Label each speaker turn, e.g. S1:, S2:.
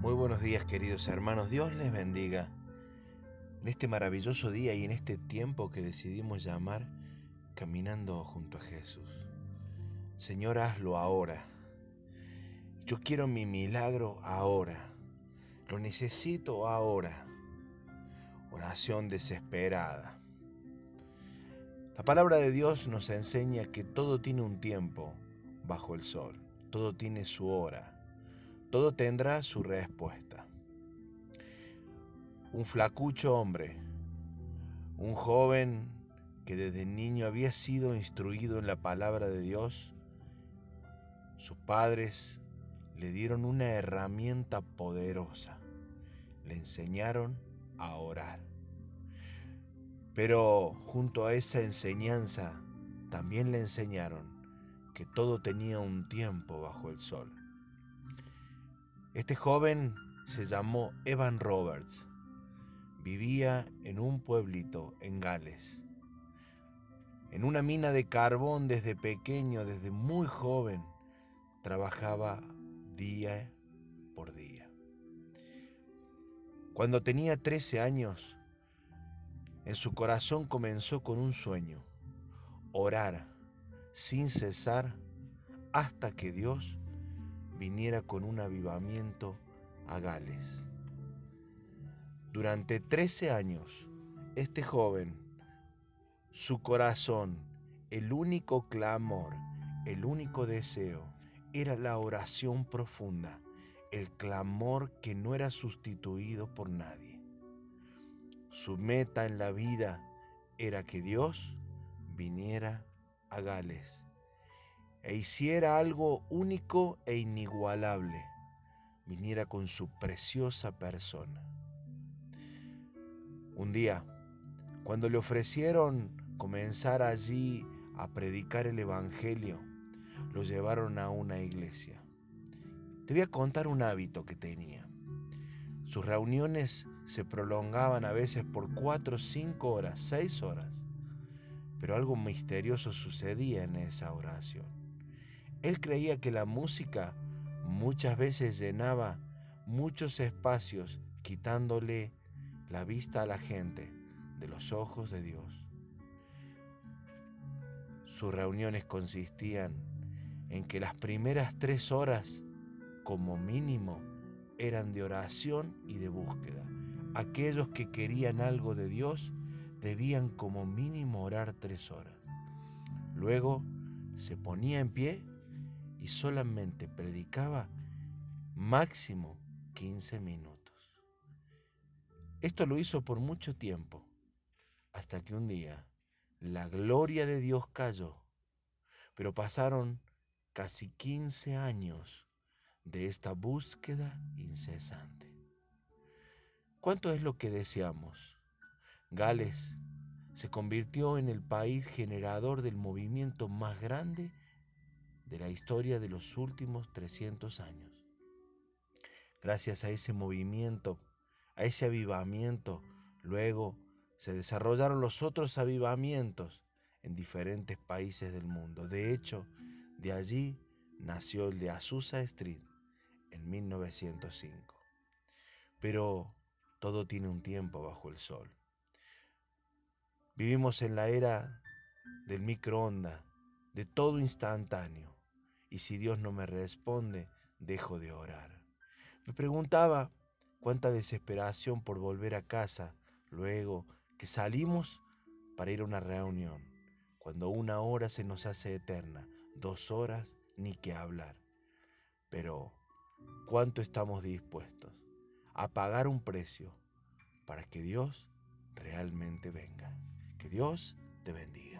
S1: Muy buenos días queridos hermanos, Dios les bendiga. En este maravilloso día y en este tiempo que decidimos llamar caminando junto a Jesús. Señor, hazlo ahora. Yo quiero mi milagro ahora. Lo necesito ahora. Oración desesperada. La palabra de Dios nos enseña que todo tiene un tiempo bajo el sol. Todo tiene su hora todo tendrá su respuesta. Un flacucho hombre, un joven que desde niño había sido instruido en la palabra de Dios, sus padres le dieron una herramienta poderosa, le enseñaron a orar. Pero junto a esa enseñanza también le enseñaron que todo tenía un tiempo bajo el sol. Este joven se llamó Evan Roberts. Vivía en un pueblito en Gales. En una mina de carbón desde pequeño, desde muy joven, trabajaba día por día. Cuando tenía 13 años, en su corazón comenzó con un sueño, orar sin cesar hasta que Dios viniera con un avivamiento a Gales. Durante 13 años, este joven, su corazón, el único clamor, el único deseo, era la oración profunda, el clamor que no era sustituido por nadie. Su meta en la vida era que Dios viniera a Gales e hiciera algo único e inigualable, viniera con su preciosa persona. Un día, cuando le ofrecieron comenzar allí a predicar el Evangelio, lo llevaron a una iglesia. Te voy a contar un hábito que tenía. Sus reuniones se prolongaban a veces por cuatro, cinco horas, seis horas, pero algo misterioso sucedía en esa oración. Él creía que la música muchas veces llenaba muchos espacios quitándole la vista a la gente de los ojos de Dios. Sus reuniones consistían en que las primeras tres horas, como mínimo, eran de oración y de búsqueda. Aquellos que querían algo de Dios debían como mínimo orar tres horas. Luego se ponía en pie y solamente predicaba máximo 15 minutos. Esto lo hizo por mucho tiempo, hasta que un día la gloria de Dios cayó, pero pasaron casi 15 años de esta búsqueda incesante. ¿Cuánto es lo que deseamos? Gales se convirtió en el país generador del movimiento más grande de la historia de los últimos 300 años. Gracias a ese movimiento, a ese avivamiento, luego se desarrollaron los otros avivamientos en diferentes países del mundo. De hecho, de allí nació el de Azusa Street en 1905. Pero todo tiene un tiempo bajo el sol. Vivimos en la era del microondas, de todo instantáneo y si Dios no me responde, dejo de orar. Me preguntaba cuánta desesperación por volver a casa luego que salimos para ir a una reunión, cuando una hora se nos hace eterna, dos horas ni que hablar. Pero, ¿cuánto estamos dispuestos a pagar un precio para que Dios realmente venga? Que Dios te bendiga.